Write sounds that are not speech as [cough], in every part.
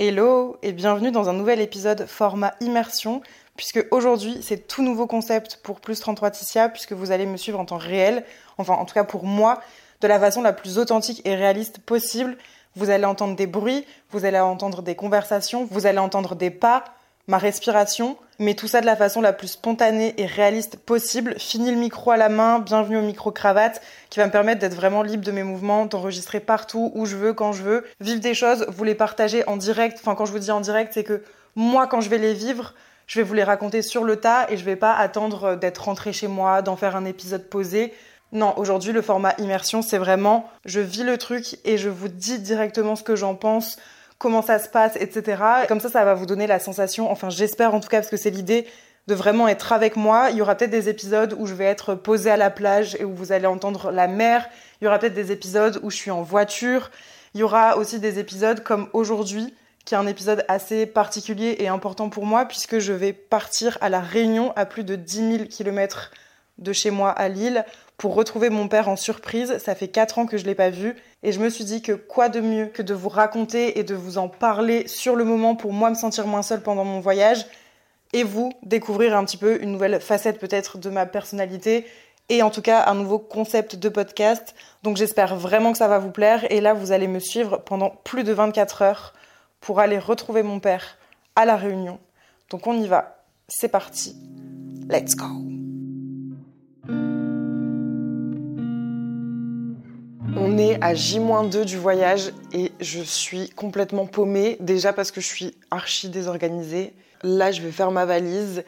Hello et bienvenue dans un nouvel épisode format immersion puisque aujourd'hui c'est tout nouveau concept pour Plus 33 Ticia puisque vous allez me suivre en temps réel, enfin en tout cas pour moi, de la façon la plus authentique et réaliste possible. Vous allez entendre des bruits, vous allez entendre des conversations, vous allez entendre des pas, ma respiration, mais tout ça de la façon la plus spontanée et réaliste possible. Fini le micro à la main, bienvenue au micro cravate, qui va me permettre d'être vraiment libre de mes mouvements, d'enregistrer partout, où je veux, quand je veux, vivre des choses, vous les partager en direct. Enfin, quand je vous dis en direct, c'est que moi, quand je vais les vivre, je vais vous les raconter sur le tas et je vais pas attendre d'être rentré chez moi, d'en faire un épisode posé. Non, aujourd'hui, le format immersion, c'est vraiment, je vis le truc et je vous dis directement ce que j'en pense, comment ça se passe, etc. Comme ça, ça va vous donner la sensation, enfin j'espère en tout cas, parce que c'est l'idée de vraiment être avec moi. Il y aura peut-être des épisodes où je vais être posée à la plage et où vous allez entendre la mer. Il y aura peut-être des épisodes où je suis en voiture. Il y aura aussi des épisodes comme aujourd'hui, qui est un épisode assez particulier et important pour moi, puisque je vais partir à la Réunion à plus de 10 000 km de chez moi à Lille pour retrouver mon père en surprise. Ça fait 4 ans que je l'ai pas vu et je me suis dit que quoi de mieux que de vous raconter et de vous en parler sur le moment pour moi me sentir moins seule pendant mon voyage et vous découvrir un petit peu une nouvelle facette peut-être de ma personnalité et en tout cas un nouveau concept de podcast. Donc j'espère vraiment que ça va vous plaire et là vous allez me suivre pendant plus de 24 heures pour aller retrouver mon père à la Réunion. Donc on y va. C'est parti. Let's go. On est à J-2 du voyage et je suis complètement paumée. Déjà parce que je suis archi désorganisée. Là, je vais faire ma valise.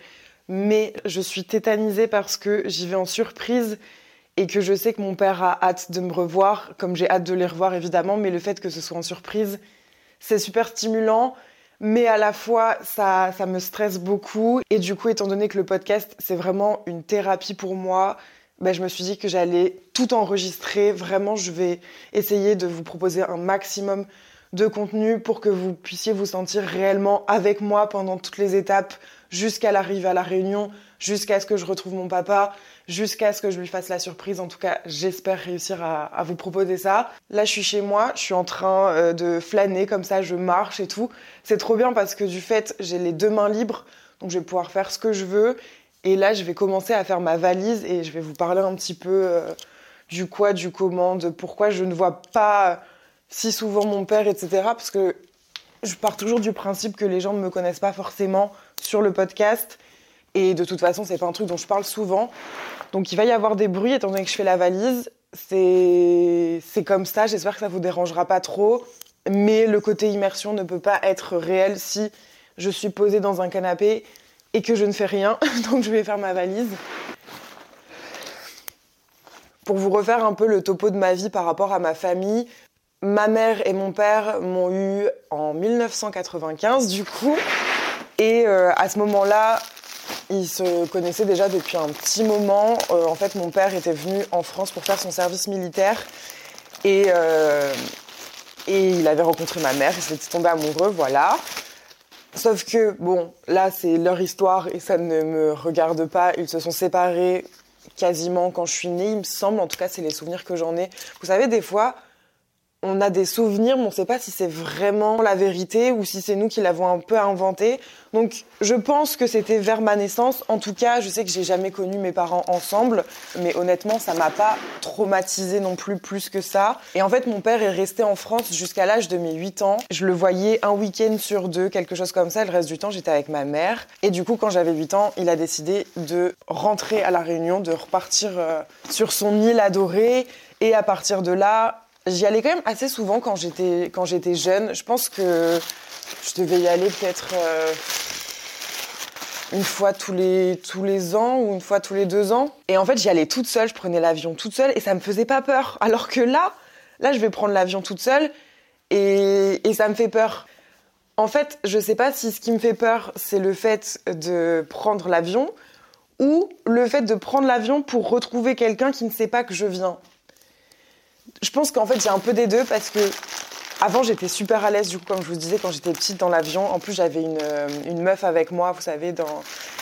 Mais je suis tétanisée parce que j'y vais en surprise et que je sais que mon père a hâte de me revoir, comme j'ai hâte de les revoir évidemment. Mais le fait que ce soit en surprise, c'est super stimulant. Mais à la fois, ça, ça me stresse beaucoup. Et du coup, étant donné que le podcast, c'est vraiment une thérapie pour moi, ben, je me suis dit que j'allais tout enregistrer. Vraiment, je vais essayer de vous proposer un maximum de contenu pour que vous puissiez vous sentir réellement avec moi pendant toutes les étapes jusqu'à l'arrivée à la réunion, jusqu'à ce que je retrouve mon papa, jusqu'à ce que je lui fasse la surprise. En tout cas, j'espère réussir à, à, vous proposer ça. Là, je suis chez moi, je suis en train euh, de flâner comme ça, je marche et tout. C'est trop bien parce que du fait, j'ai les deux mains libres, donc je vais pouvoir faire ce que je veux. Et là, je vais commencer à faire ma valise et je vais vous parler un petit peu euh, du quoi, du comment, de pourquoi je ne vois pas si souvent mon père, etc. Parce que je pars toujours du principe que les gens ne me connaissent pas forcément sur le podcast. Et de toute façon, c'est pas un truc dont je parle souvent. Donc il va y avoir des bruits étant donné que je fais la valise. C'est comme ça, j'espère que ça vous dérangera pas trop. Mais le côté immersion ne peut pas être réel si je suis posée dans un canapé et que je ne fais rien, [laughs] donc je vais faire ma valise. Pour vous refaire un peu le topo de ma vie par rapport à ma famille, ma mère et mon père m'ont eu en 1995 du coup, et euh, à ce moment-là, ils se connaissaient déjà depuis un petit moment. Euh, en fait, mon père était venu en France pour faire son service militaire et, euh, et il avait rencontré ma mère, il s'était tombé amoureux, voilà. Sauf que, bon, là, c'est leur histoire et ça ne me regarde pas. Ils se sont séparés quasiment quand je suis née, il me semble. En tout cas, c'est les souvenirs que j'en ai. Vous savez, des fois, on a des souvenirs, mais on ne sait pas si c'est vraiment la vérité ou si c'est nous qui l'avons un peu inventé. Donc, je pense que c'était vers ma naissance. En tout cas, je sais que j'ai jamais connu mes parents ensemble, mais honnêtement, ça m'a pas traumatisé non plus plus que ça. Et en fait, mon père est resté en France jusqu'à l'âge de mes 8 ans. Je le voyais un week-end sur deux, quelque chose comme ça. Le reste du temps, j'étais avec ma mère. Et du coup, quand j'avais 8 ans, il a décidé de rentrer à la Réunion, de repartir euh, sur son île adorée. Et à partir de là, J'y allais quand même assez souvent quand j'étais quand j'étais jeune. Je pense que je devais y aller peut-être euh, une fois tous les, tous les ans ou une fois tous les deux ans. Et en fait, j'y allais toute seule, je prenais l'avion toute seule et ça me faisait pas peur. [laughs] Alors que là, là, je vais prendre l'avion toute seule et, et ça me fait peur. En fait, je sais pas si ce qui me fait peur, c'est le fait de prendre l'avion ou le fait de prendre l'avion pour retrouver quelqu'un qui ne sait pas que je viens. Je pense qu'en fait, il y a un peu des deux parce que avant, j'étais super à l'aise, du coup, comme je vous disais, quand j'étais petite dans l'avion. En plus, j'avais une, euh, meuf avec moi. Vous savez,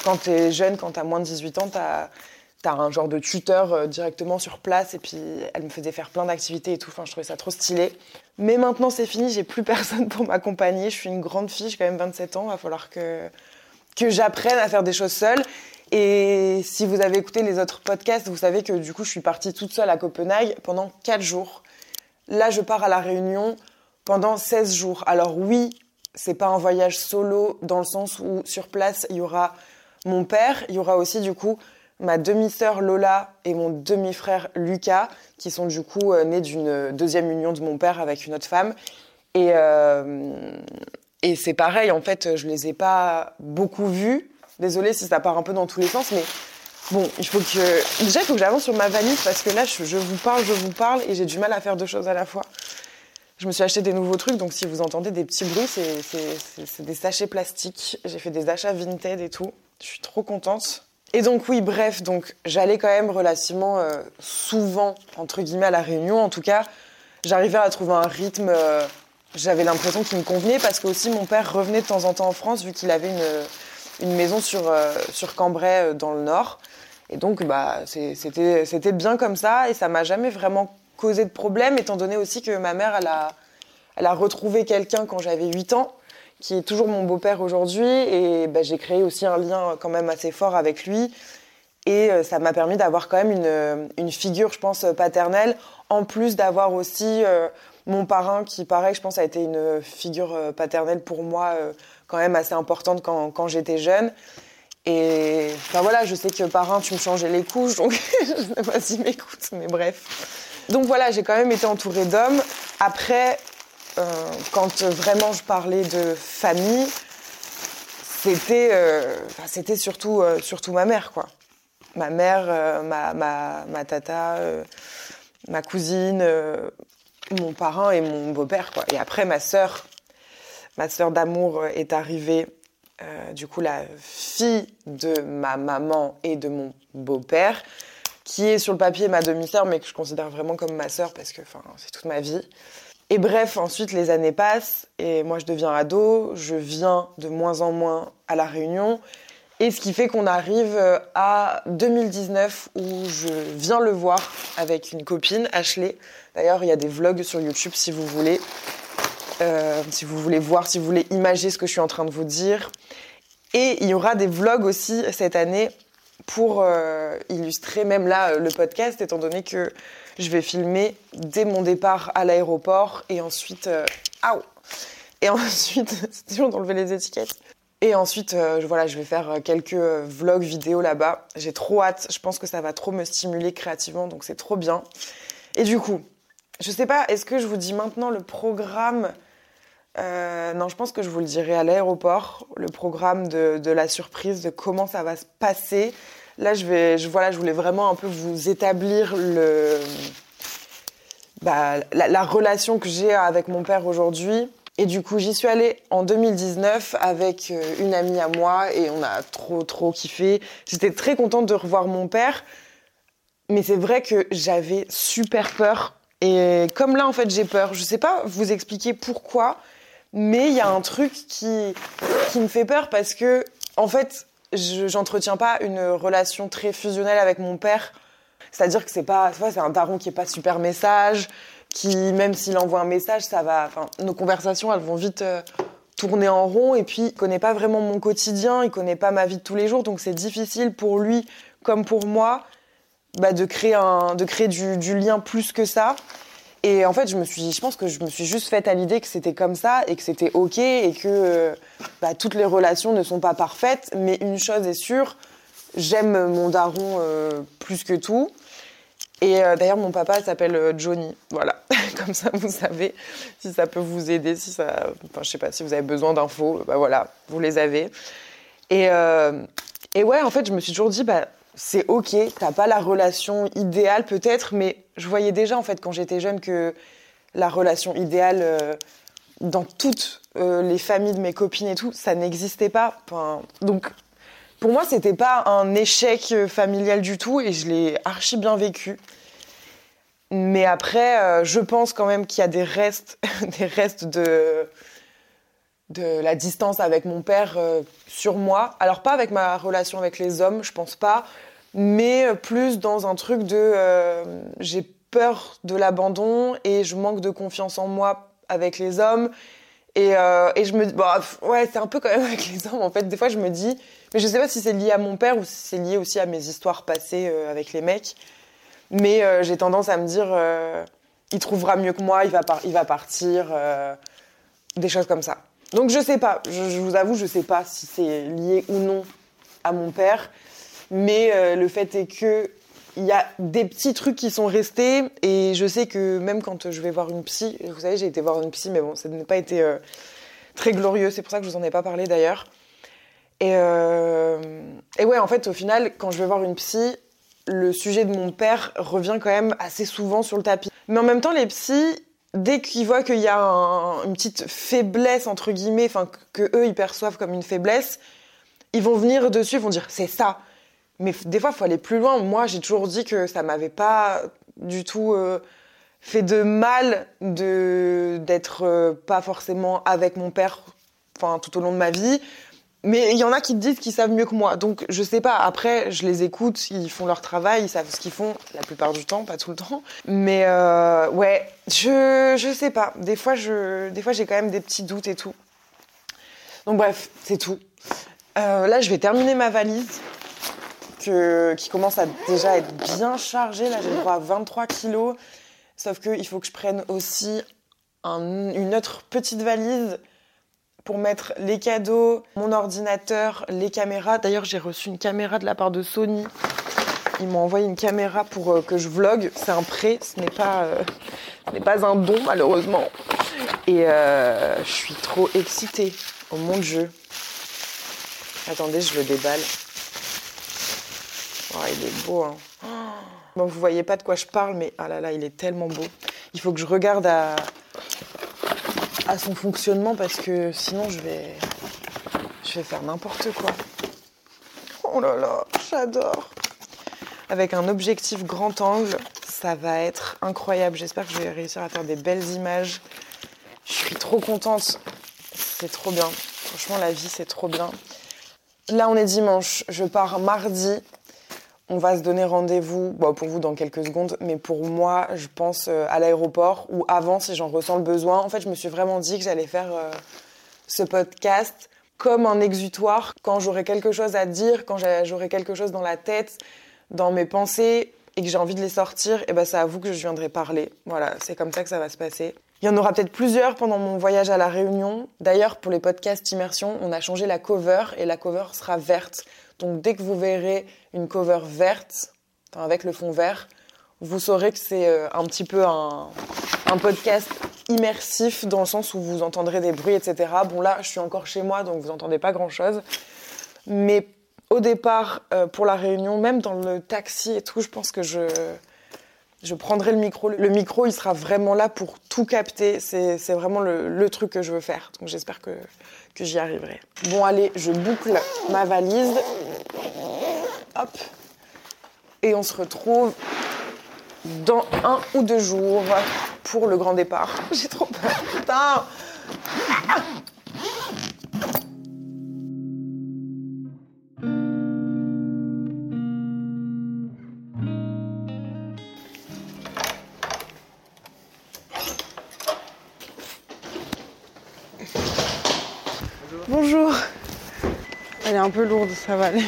quand t'es jeune, quand t'as moins de 18 ans, t'as as un genre de tuteur euh, directement sur place. Et puis, elle me faisait faire plein d'activités et tout. Enfin, je trouvais ça trop stylé. Mais maintenant, c'est fini. J'ai plus [laughs] personne pour m'accompagner. Je suis une grande fille. J'ai quand même 27 ans. Va falloir que, que j'apprenne à faire des choses seule. Et si vous avez écouté les autres podcasts, vous savez que du coup, je suis partie toute seule à Copenhague pendant 4 jours. Là, je pars à La Réunion pendant 16 jours. Alors oui, c'est pas un voyage solo dans le sens où sur place, il y aura mon père, il y aura aussi du coup ma demi-sœur Lola et mon demi-frère Lucas, qui sont du coup euh, nés d'une deuxième union de mon père avec une autre femme. Et, euh, et c'est pareil, en fait, je les ai pas beaucoup vus. Désolée si ça part un peu dans tous les sens, mais bon, il faut que. Déjà, il faut que j'avance sur ma valise parce que là, je, vous parle, je vous parle et j'ai du mal à faire deux choses à la fois. Je me suis acheté des nouveaux trucs, donc si vous entendez des petits bruits, c'est des sachets plastiques. J'ai fait des achats Vinted et tout. Je suis trop contente. Et donc oui, bref, donc j'allais quand même relativement euh, souvent entre guillemets à la Réunion. En tout cas, j'arrivais à trouver un rythme. Euh, j'avais l'impression qu'il me convenait parce que aussi mon père revenait de temps en temps en France vu qu'il avait une, une maison sur euh, sur Cambrai dans le Nord. Et donc bah c'était bien comme ça et ça m'a jamais vraiment causé de problème, étant donné aussi que ma mère, elle a, elle a retrouvé quelqu'un quand j'avais 8 ans, qui est toujours mon beau-père aujourd'hui, et bah, j'ai créé aussi un lien quand même assez fort avec lui. Et euh, ça m'a permis d'avoir quand même une, une, figure, je pense, paternelle, en plus d'avoir aussi euh, mon parrain qui, pareil, je pense, a été une figure euh, paternelle pour moi quand même assez importante quand, j'étais jeune. Et enfin voilà, je sais que parrain, tu me changeais les couches, donc [laughs] je sais pas si m'écoute, mais bref. Donc voilà, j'ai quand même été entourée d'hommes. Après, euh, quand vraiment je parlais de famille, c'était euh, surtout, euh, surtout ma mère, quoi. Ma mère, ma, ma, ma, tata, ma cousine, mon parrain et mon beau-père, quoi. Et après, ma sœur, ma sœur d'amour est arrivée, du coup, la fille de ma maman et de mon beau-père qui est sur le papier ma demi-sœur, mais que je considère vraiment comme ma sœur parce que c'est toute ma vie. Et bref, ensuite les années passent et moi je deviens ado, je viens de moins en moins à la Réunion. Et ce qui fait qu'on arrive euh, à 2019 où je viens le voir avec une copine, Ashley. D'ailleurs, il y a des vlogs sur YouTube si vous voulez. Euh, si vous voulez voir, si vous voulez imager ce que je suis en train de vous dire. Et il y aura des vlogs aussi cette année pour euh, illustrer même là euh, le podcast, étant donné que je vais filmer dès mon départ à l'aéroport et ensuite... Euh, Et [laughs] ensuite, c'est toujours d'enlever les étiquettes. Et ensuite, voilà, je vais faire quelques vlogs vidéo là-bas. J'ai trop hâte. Je pense que ça va trop me stimuler créativement, donc c'est trop bien. Et du coup, je sais pas, est-ce que je vous dis maintenant le programme Non, je pense que je vous le dirai à l'aéroport, le programme de, la surprise, de comment ça va se passer. Là, je vais, voilà, je voulais vraiment un peu vous établir le, bah, la, relation que j'ai avec mon père aujourd'hui. Et du coup, j'y suis allée en 2019 avec euh, une amie à moi et on a trop, trop kiffé. J'étais très contente de revoir mon père. Mais c'est vrai que j'avais super peur. Et comme là, en fait, j'ai peur. Je sais pas vous expliquer pourquoi, mais il y a un truc qui, qui me fait peur parce que, en fait, j'entretiens pas une relation très fusionnelle avec mon père. C'est-à-dire que c'est pas, c'est un daron qui est pas super message, qui même s'il envoie un message, ça va, enfin, nos conversations, elles vont vite euh, tourner en rond. Et puis, il connaît pas vraiment mon quotidien, il connaît pas ma vie de tous les jours, donc c'est difficile pour lui comme pour moi, bah, de créer un, de créer du lien plus que ça. Et en fait, je me suis, je pense que je me suis juste faite à l'idée que c'était comme ça et que c'était ok et que euh, bah, toutes les relations ne sont pas parfaites. Mais une chose est sûre, j'aime mon daron euh, plus que tout. Et euh, d'ailleurs, mon papa s'appelle Johnny. Voilà, [laughs] comme ça, vous savez si ça peut vous aider, si ça, enfin, je sais pas, si vous avez besoin d'infos, bah voilà, vous les avez. Et, et ouais, en fait, je me suis toujours dit, bah, c'est ok, t'as pas la relation idéale peut-être, mais je voyais déjà en fait quand j'étais jeune que la relation idéale euh, dans toutes euh, les familles de mes copines et tout, ça n'existait pas. Donc pour moi, c'était pas un échec euh, familial du tout et je l'ai archi bien vécu. Mais après, je pense quand même qu'il y a des restes, [laughs] des restes de de la distance avec mon père sur moi. Alors pas avec ma relation avec les hommes, je pense pas, mais euh, plus dans un truc de euh, j'ai peur de l'abandon et je manque de confiance en moi avec les hommes. Et, euh, et je me dis, bah, ouais, c'est un peu quand même avec les hommes en fait. Des fois, je me dis, mais je sais pas si c'est lié à mon père ou si c'est lié aussi à mes histoires passées avec les mecs. Mais j'ai tendance à me dire, il trouvera mieux que moi, il va, il va partir, des choses comme ça. Donc je sais pas, je, vous avoue, je sais pas si c'est lié ou non à mon père. Mais euh, le fait est que il y a des petits trucs qui sont restés et je sais que même quand je vais voir une psy, vous savez, j'ai été voir une psy, mais bon, ça n'a pas été euh, très glorieux. C'est pour ça que je vous en ai pas parlé d'ailleurs. Et, euh, et ouais, en fait, au final, quand je vais voir une psy, le sujet de mon père revient quand même assez souvent sur le tapis. Mais en même temps, les psys, dès qu'ils voient qu'il y a une petite faiblesse entre guillemets, enfin que eux ils perçoivent comme une faiblesse, ils vont venir dessus, ils vont dire c'est ça. Mais des fois, il faut aller plus loin. Moi, j'ai toujours dit que ça m'avait pas du tout euh, fait de mal de d'être euh, pas forcément avec mon père, tout au long de ma vie. Mais il y en a qui te disent qu'ils savent mieux que moi. Donc je sais pas. Après, je les écoute, ils font leur travail, ils savent ce qu'ils font la plupart du temps, pas tout le temps. Mais euh, ouais, je je sais pas. Des fois, je des fois j'ai quand même des petits doutes et tout. Donc bref, c'est tout. là, je vais terminer ma valise qui commence à déjà être bien chargé. Là, j'ai droit à 23 kilos. Sauf qu'il faut que je prenne aussi une autre petite valise pour mettre les cadeaux, mon ordinateur, les caméras. D'ailleurs, j'ai reçu une caméra de la part de Sony. Ils m'ont envoyé une caméra pour euh, que je vlog. C'est un prêt, ce n'est pas, euh, pas un don, malheureusement. Et euh, je suis trop excitée. Oh mon dieu. Attendez, je le déballe. Oh, il est beau. Hein. Bon, vous voyez pas de quoi je parle, mais ah là là, il est tellement beau. Il faut que je regarde à, à son fonctionnement parce que sinon je vais, je vais faire n'importe quoi. Oh là là, j'adore. Avec un objectif grand angle, ça va être incroyable. J'espère que je vais réussir à faire des belles images. Je suis trop contente. C'est trop bien. Franchement, la vie, c'est trop bien. Là, on est dimanche. Je pars mardi on va se donner rendez-vous, pour vous dans quelques secondes, mais pour moi, je pense euh, à l'aéroport ou avant si j'en ressens le besoin. En fait, je me suis vraiment dit que j'allais faire euh, ce podcast comme un exutoire quand j'aurai quelque chose à dire, quand j'aurai quelque chose dans la tête, dans mes pensées et que j'ai envie de les sortir, et ben c'est à vous que je viendrai parler. Voilà, c'est comme ça que ça va se passer. Il y en aura peut-être plusieurs pendant mon voyage à la Réunion. D'ailleurs, pour les podcasts immersion, on a changé la cover et la cover sera verte. Donc dès que vous verrez une cover verte, avec le fond vert, vous saurez que c'est euh, un petit peu un, podcast immersif dans le sens où vous entendrez des bruits, etc. Bon là, je suis encore chez moi, donc vous n'entendez pas grand-chose. Mais au départ, euh, pour la réunion, même dans le taxi et tout, je pense que je, je prendrai le micro. Le micro, il sera vraiment là pour tout capter. C'est vraiment le, truc que je veux faire. Donc j'espère que, que j'y arriverai. Bon, allez, je boucle ma valise. Hop. Et on se retrouve dans un ou deux jours pour le grand départ. [laughs] J'ai trop peur. Putain Elle est un peu lourde, ça va aller.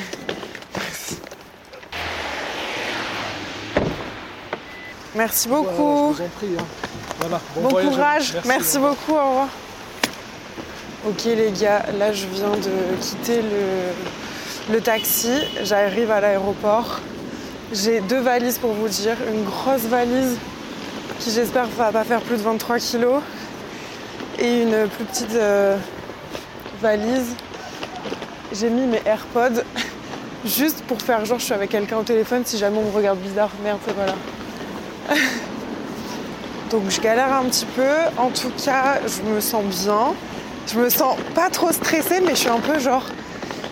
Merci. Merci beaucoup. je vous en prie. Hein. Voilà, bon, courage. Merci, beaucoup. Au revoir. Ok les gars, là je viens de quitter le, le taxi. J'arrive à l'aéroport. J'ai deux valises pour vous dire. Une grosse valise qui j'espère va pas faire plus de 23 kilos. Et une plus petite euh, valise j'ai mis mes AirPods [laughs] juste pour faire genre je suis avec quelqu'un au téléphone si jamais on me regarde bizarre. Merde, c'est pas là. Donc je galère un petit peu. En tout cas, je me sens bien. Je me sens pas trop stressée, mais je suis un peu genre.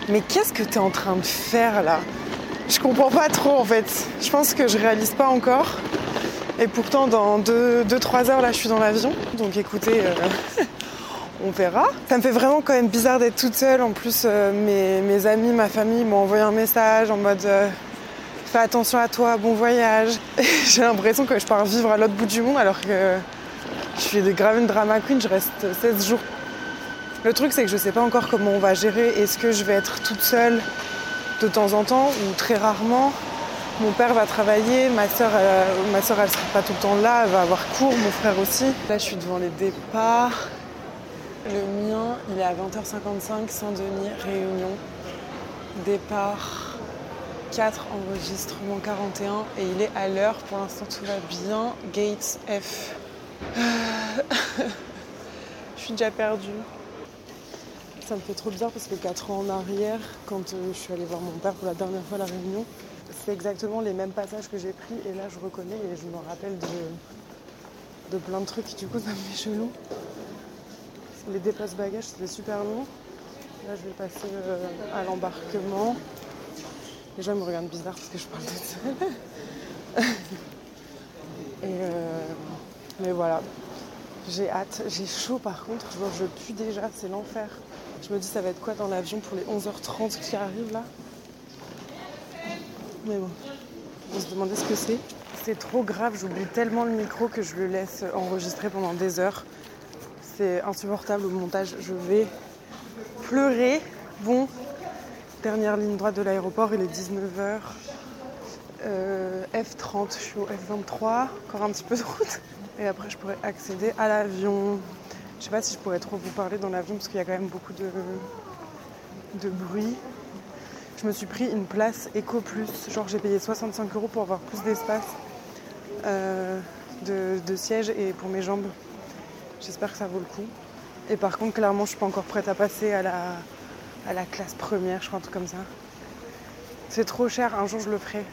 Mais qu'est-ce que t'es en train de faire là? Je comprends pas trop en fait. Je pense que je réalise pas encore. Et pourtant, dans 2-3 heures, là, je suis dans l'avion. Donc écoutez, euh, [laughs] on verra. Ça me fait vraiment quand même bizarre d'être toute seule. En plus, euh, mes, amis, ma famille m'ont envoyé un message en mode euh, fais attention à toi, bon voyage. [laughs] J'ai l'impression que je pars vivre à l'autre bout du monde alors que je suis grave une drama queen, je reste 16 jours. Le truc, c'est que je sais pas encore comment on va gérer. Est-ce que je vais être toute seule de temps en temps ou très rarement? Mon père va travailler, ma soeur, elle, ma soeur elle sera pas tout le temps là, elle va avoir cours, mon frère aussi. Là je suis devant les départs. Le mien, il est à 20h55, Saint-Denis, Réunion. Départ 4, enregistrement 41 et il est à l'heure. Pour l'instant tout va bien. Gates F. [laughs] je suis déjà perdue. Ça me fait trop bizarre parce que 4 ans en arrière, quand euh, je suis allée voir mon père pour la dernière fois à la Réunion, c'est exactement les mêmes passages que j'ai pris et là je reconnais et je me rappelle de, plein de trucs. Du coup ça me fait. Les déplaces bagages c'était super long. Là je vais passer euh, à l'embarquement. Les gens me regardent bizarre parce que je parle toute seule. [laughs] euh, mais voilà. J'ai hâte. J'ai chaud par contre. je pue déjà. C'est l'enfer. Je me dis ça va être quoi dans l'avion pour les 11h30 qui arrivent là? Mais bon, on se demandait ce que c'est. C'est trop grave, j'oublie tellement le micro que je le laisse enregistrer pendant des heures. C'est insupportable au montage, je vais pleurer. Bon, dernière ligne droite de l'aéroport, il est 19h. Euh, F30, je suis au F23, encore un petit peu de route. Et après, je pourrais accéder à l'avion. Je sais pas si je pourrais trop vous parler dans l'avion parce qu'il y a quand même beaucoup de, de bruit je me suis pris une place Eco Plus. Genre j'ai payé 65 euros pour avoir plus d'espace euh, de, siège et pour mes jambes. J'espère que ça vaut le coup. Et par contre, clairement, je suis pas encore prête à passer à la, à la classe première, je crois, un truc comme ça. C'est trop cher, un jour je le ferai.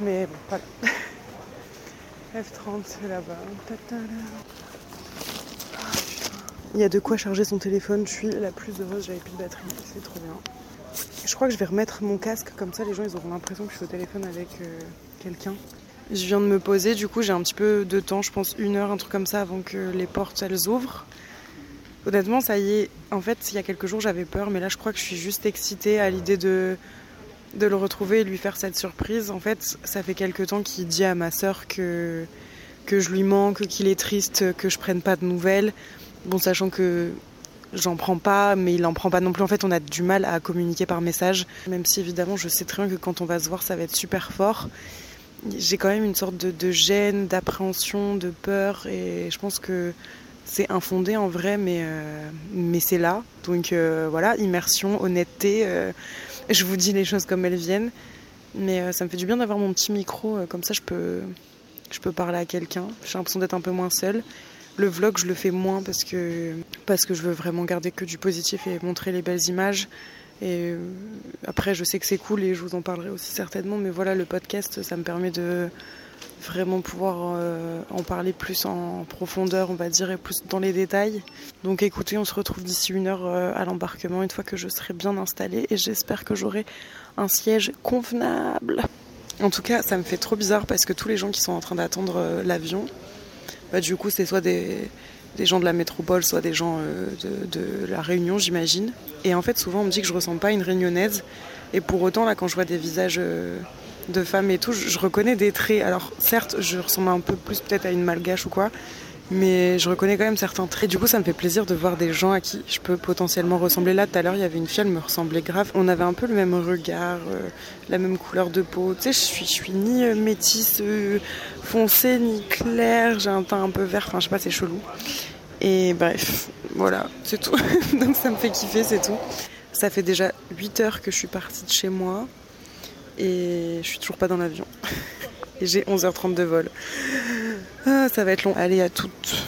Mais bon, pas. [laughs] F30, c'est là-bas. Il y a de quoi charger son téléphone, je suis la plus heureuse, j'avais plus de batterie, c'est trop bien. Je crois que je vais remettre mon casque, comme ça les gens ils auront l'impression que je suis au téléphone avec euh, quelqu'un. Je viens de me poser, du coup j'ai un petit peu de temps, je pense une heure, un truc comme ça avant que les portes elles ouvrent. Honnêtement, ça y est, en fait, il y a quelques jours j'avais peur, mais là je crois que je suis juste excitée à l'idée de, de le retrouver et lui faire cette surprise. En fait, ça fait quelques temps qu'il dit à ma soeur que, que je lui manque, qu'il est triste, que je prenne pas de nouvelles. Bon, sachant que j'en prends pas, mais il en prend pas non plus. En fait, on a du mal à communiquer par message, même si évidemment, je sais très bien que quand on va se voir, ça va être super fort. J'ai quand même une sorte de, gêne, d'appréhension, de peur, et je pense que c'est infondé en vrai, mais, euh, mais c'est là. Donc euh, voilà, immersion, honnêteté. Euh, je vous dis les choses comme elles viennent. Mais ça me fait du bien d'avoir mon petit micro, comme ça je peux, je peux parler à quelqu'un. J'ai l'impression d'être un peu moins seule. Le vlog, je le fais moins parce que, parce que je veux vraiment garder que du positif et montrer les belles images. Et euh, après, je sais que c'est cool et je vous en parlerai aussi certainement. Mais voilà, le podcast, ça me permet de vraiment pouvoir euh, en parler plus en profondeur, on va dire, et plus dans les détails. Donc écoutez, on se retrouve d'ici une heure euh, à l'embarquement, une fois que je serai bien installée. Et j'espère que j'aurai un siège convenable. En tout cas, ça me fait trop bizarre parce que tous les gens qui sont en train d'attendre l'avion, bah, du coup, c'est soit des, gens de la métropole, soit des gens euh, de, la Réunion, j'imagine. Et en fait, souvent, on me dit que je ressemble pas à une réunionnaise. Et pour autant, là, quand je vois des visages euh, de femmes et tout, je, reconnais des traits. Alors, certes, je ressemble un peu plus peut-être à une malgache ou quoi, mais je reconnais quand même certains traits. Du coup, ça me fait plaisir de voir des gens à qui je peux potentiellement ressembler. Là, tout à l'heure, il y avait une fille, elle me ressemblait grave. On avait un peu le même regard, euh, la même couleur de peau. Tu sais, je suis, je suis ni euh, métisse euh, foncée, ni claire. J'ai un teint un peu vert. Enfin, je sais pas, c'est chelou. Et bref, voilà, c'est tout. [laughs] Donc, ça me fait kiffer, c'est tout. Ça fait déjà 8 heures que je suis partie de chez moi. Et je suis toujours pas dans l'avion. [laughs] et j'ai 11h30 de vol. Ah, ça va être long. Allez, à toutes.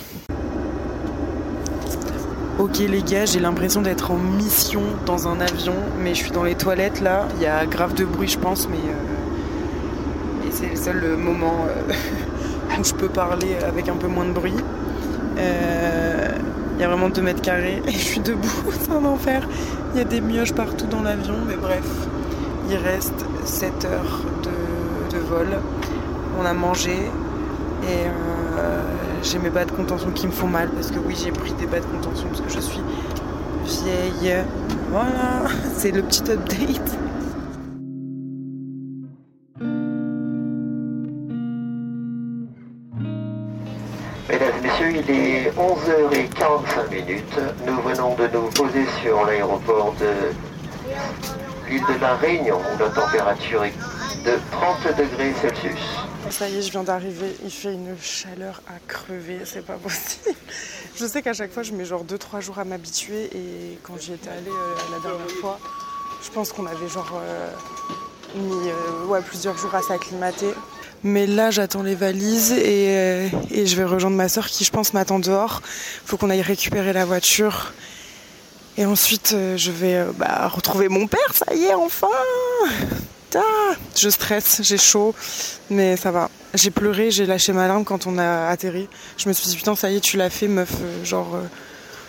Ok les gars, j'ai l'impression d'être en mission dans un avion, mais je suis dans les toilettes là. Il y a grave de bruit je pense, mais, euh, c'est le seul euh, moment euh, [laughs] où je peux parler avec un peu moins de bruit. Il y a vraiment 2 mètres carrés et je suis debout, c'est un enfer. Il y a des mioches partout dans l'avion, mais bref, il reste 7 heures de, vol. On a mangé et j'ai mes bas de contention qui me font mal parce que oui, j'ai pris des bas de contention parce que je suis vieille. Voilà, [laughs] c'est le petit update. Mesdames et messieurs, il est 11h45 minutes. Nous venons de nous poser sur l'aéroport de l'île de la Réunion où la température est de 30 degrés Celsius. Ça y est, je viens d'arriver. Il fait une chaleur à crever, c'est pas possible. Je sais qu'à chaque fois, je mets genre 2-3 jours à m'habituer. Et quand j'y étais allée euh, la dernière fois, je pense qu'on avait genre euh, mis euh, ouais, plusieurs jours à s'acclimater. Mais là, j'attends les valises et, je vais rejoindre ma soeur qui, je pense, m'attend dehors. Faut qu'on aille récupérer la voiture. Et ensuite, je vais bah, retrouver mon père, ça y est, enfin je stresse, j'ai chaud, mais ça va. J'ai pleuré, j'ai lâché ma larme quand on a atterri. Je me suis dit putain ça y est, tu l'as fait meuf, euh, genre euh,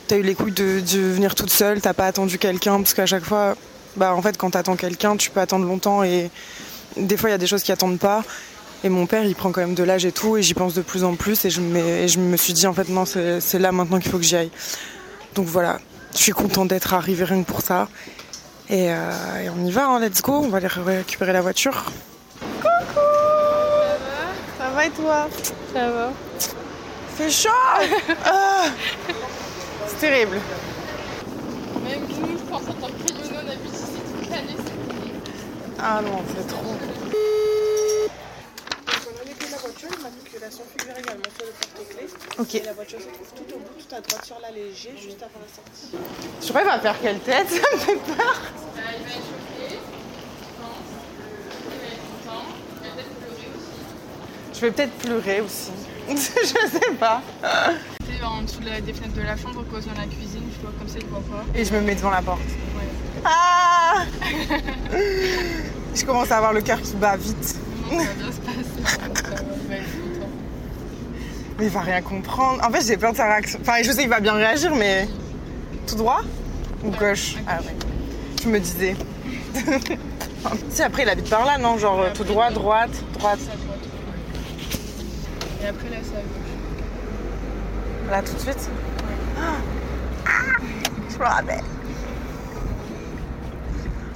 t'as eu les couilles de, venir toute seule, t'as pas attendu quelqu'un parce qu'à chaque fois, bah en fait quand t'attends quelqu'un, tu peux attendre longtemps et des fois il y a des choses qui attendent pas. Et mon père, il prend quand même de l'âge et tout, et j'y pense de plus en plus. Et je, et je me suis dit, en fait, non, c'est là maintenant qu'il faut que j'y aille. Donc voilà, je suis contente d'être arrivée rien que pour ça. Euh, et, on y va, hein, let's go, on va aller récupérer la voiture. Coucou Ça va Ça va et toi? Ça va. C'est chaud ah. [laughs] C'est terrible. Même nous, je pense en tant que Réunionnais, on habite ici toute l'année, c'est Ah non, c'est trop. On a laissé la voiture, la son figure également sur le porte-clés. Ok. Et la voiture se trouve tout au bout, tout à droite sur l'allégé, juste avant la sortie. Je crois qu'il va faire quelle tête Ça me fait peur. il va être choqué, je pense. Il va être content. Il va peut-être pleurer aussi. Je vais peut-être pleurer aussi. [laughs] je sais pas. Tu en dessous des fenêtres de la chambre, cause dans la cuisine, je vois comme ça, il voit pas. Et je me mets devant la porte. Ouais. Ah [laughs] Je commence à avoir le cœur qui bat vite. Non, ça va bien se passer. [laughs] il va être content. Mais il va rien comprendre. En fait, j'ai peur de sa réaction. Enfin, je sais qu'il va bien réagir, mais tout droit ou gauche? Ah ouais. Je me disais. [laughs] si après il habite par là, non? Genre tout droit, droite, droite. Et après là, c'est à gauche. Là, tout de suite? Ah Je me rappelle.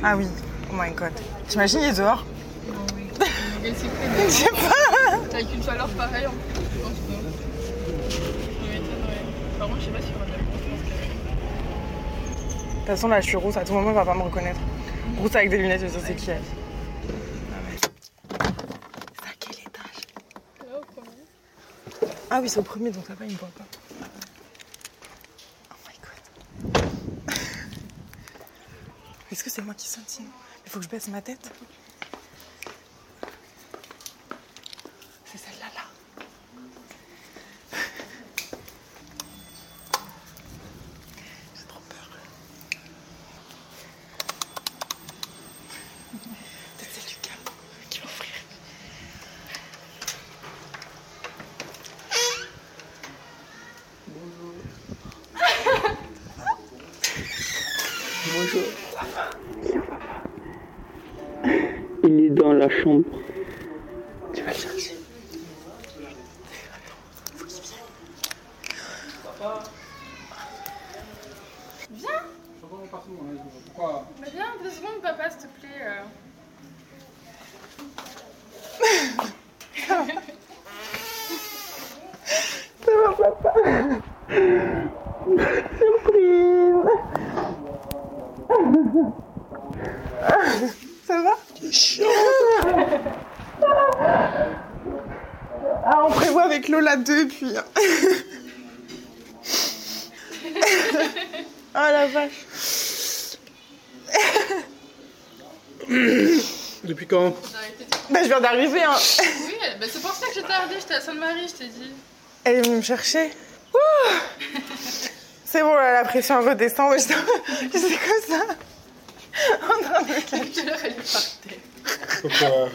Ah oui, oh my god. T'imagines, il est dehors? Non, oui. [laughs] Il est Je sais pas. Avec une chaleur pareille en plus, je pense pas. Je m'étonnerais. Par contre, je sais pas y aura de la de toute façon, là, je suis rousse. À tout moment, il va pas me reconnaître. Rousse avec des lunettes, je sais c'est qui elle. C'est à quel étage Là, au premier. Ah oui, c'est au premier, donc ça va, il me voit pas. Oh my god. [laughs] Est-ce que c'est moi qui sonne sinon? Il faut que je baisse ma tête? Il est dans la chambre. Tu vas le chercher. Viens Mais viens, deux secondes, papa, s'il te plaît. Euh. Ça va, papa Ça va? Ah, on prévoit avec Lola 2 puis. oh la vache. Depuis quand? Bah, je viens d'arriver, hein. Oui, bah, c'est pour ça que j'ai tardé, j'étais à Sainte-Marie, je t'ai dit. Elle est venue me chercher. C'est bon, là, la pression redescend. Ouais, je [laughs] sais comme ça. [laughs] En train de me cacher. Quelle heure elle est par terre Pourquoi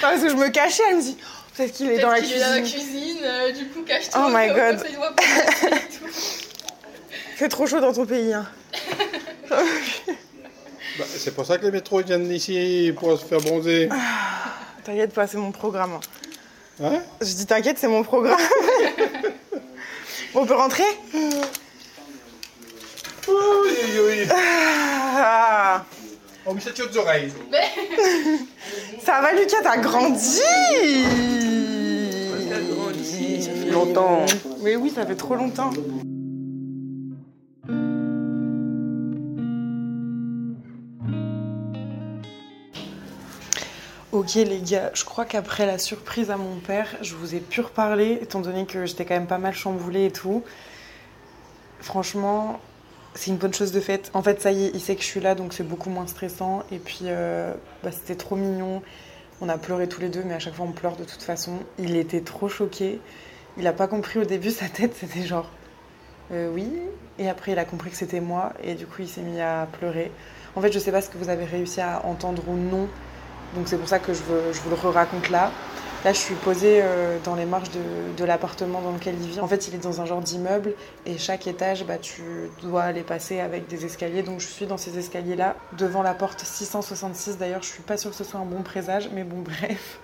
Parce que je me cachais, elle me dit oh, peut-être qu'il est dans la qu'il est dans la cuisine. euh, du coup, cache-toi. Oh my God. fait [laughs] trop chaud dans ton pays. Hein. Bah, C'est pour ça que les métros viennent ici pour se faire bronzer. T'inquiète pas, c'est mon programme. hein. Hein? Je dis t'inquiète, c'est mon programme. On peut rentrer? Oui, oui. Ah, On me aux oreilles. [laughs] Ça va, Lucas, t'as grandi Ça fait longtemps. Mais oui, ça fait trop longtemps. Ok les gars, je crois qu'après la surprise à mon père, je vous ai pu reparler, étant donné que j'étais quand même pas mal chamboulée et tout. Franchement, c'est une bonne chose de faite. En fait, ça y est, il sait que je suis là, donc c'est beaucoup moins stressant. Et puis, euh, bah, c'était trop mignon. On a pleuré tous les deux, mais à chaque fois on pleure de toute façon. Il était trop choqué. Il a pas compris au début, [laughs] sa tête c'était genre euh, oui. Et après il a compris que c'était moi et du coup il s'est mis à pleurer. En fait, je sais pas ce que vous avez réussi à entendre ou non. Donc c'est pour ça que je, je vous le raconte là. Là, je suis posée euh, dans les marches de, l'appartement dans lequel il vit. En fait, il est dans un genre d'immeuble et chaque étage, bah, tu dois aller passer avec des escaliers. Donc, je suis dans ces escaliers-là, devant la porte 666. D'ailleurs, je suis pas sûre que ce soit un bon présage, mais bon, [laughs] bref.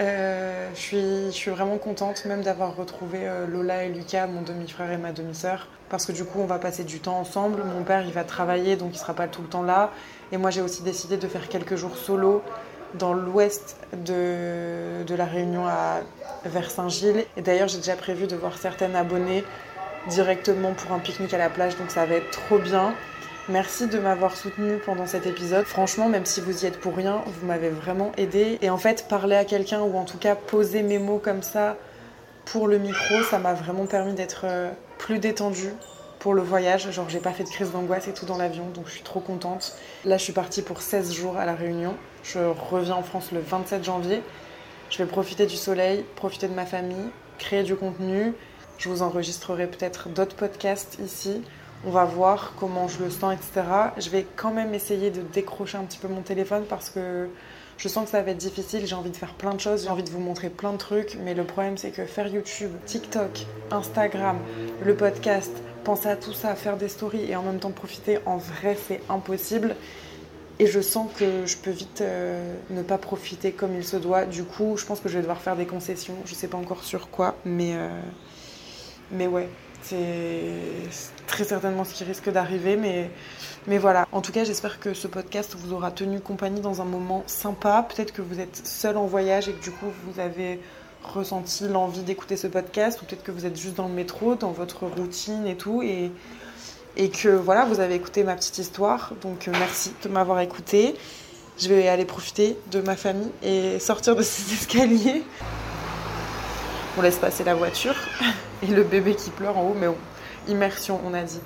Euh, je, suis, je suis vraiment contente même d'avoir retrouvé euh, Lola et Lucas, mon demi-frère et ma demi-sœur, parce que du coup on va passer du temps ensemble. Mon père il va travailler donc il sera pas tout le temps là, et moi j'ai aussi décidé de faire quelques jours solo dans l'ouest de, de la Réunion à vers Saint-Gilles. Et d'ailleurs j'ai déjà prévu de voir certaines abonnées directement pour un pique-nique à la plage, donc ça va être trop bien. Merci de m'avoir soutenu pendant cet épisode. Franchement, même si vous y êtes pour rien, vous m'avez vraiment aidé. Et en fait, parler à quelqu'un ou en tout cas poser mes mots comme ça pour le micro, ça m'a vraiment permis d'être euh, plus détendue pour le voyage. Genre, j'ai pas fait de crise d'angoisse et tout dans l'avion, donc je suis trop contente. Là, je suis partie pour 16 jours à La Réunion. Je reviens en France le 27 janvier. Je vais profiter du soleil, profiter de ma famille, créer du contenu. Je vous enregistrerai peut-être d'autres podcasts ici. On va voir comment je le sens, etc. Je vais quand même essayer de décrocher un petit peu mon téléphone parce que je sens que ça va être difficile. J'ai envie de faire plein de choses, j'ai envie de vous montrer plein de trucs. Mais le problème, c'est que faire YouTube, TikTok, Instagram, le podcast, penser à tout ça, faire des stories et en même temps profiter, en vrai, c'est impossible. Et je sens que je peux vite euh, ne pas profiter comme il se doit. Du coup, je pense que je vais devoir faire des concessions. Je sais pas encore sur quoi, mais, euh, mais ouais, c'est très certainement ce qui risque d'arriver. Mais, mais voilà. En tout cas, j'espère que ce podcast vous aura tenu compagnie dans un moment sympa. Peut-être que vous êtes seul en voyage et que du coup, vous avez ressenti l'envie d'écouter ce podcast. Ou peut-être que vous êtes juste dans le métro, dans votre routine et tout. Et, et que voilà, vous avez écouté ma petite histoire. Donc euh, merci de m'avoir écouté. Je vais aller profiter de ma famille et sortir de ces [laughs] escaliers. On laisse passer la voiture [laughs] et le bébé qui pleure en haut, mais bon, immersion, on a dit.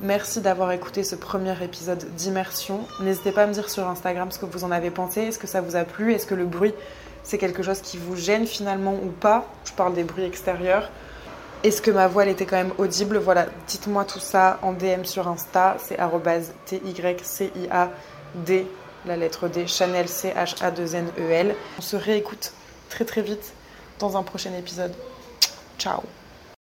Merci d'avoir écouté ce premier épisode d'immersion. N'hésitez pas à me dire sur Instagram ce que vous en avez pensé. Est-ce que ça vous a plu? Est-ce que le bruit, c'est quelque chose qui vous gêne finalement ou pas? Je parle des bruits extérieurs. Est-ce que ma voix elle était quand même audible? Voilà, dites-moi tout ça en DM sur Insta. C'est T-Y-C-I-A-D, la lettre D, Chanel C-H-A-2-N-E-L. On se réécoute très très vite dans un prochain épisode. Ciao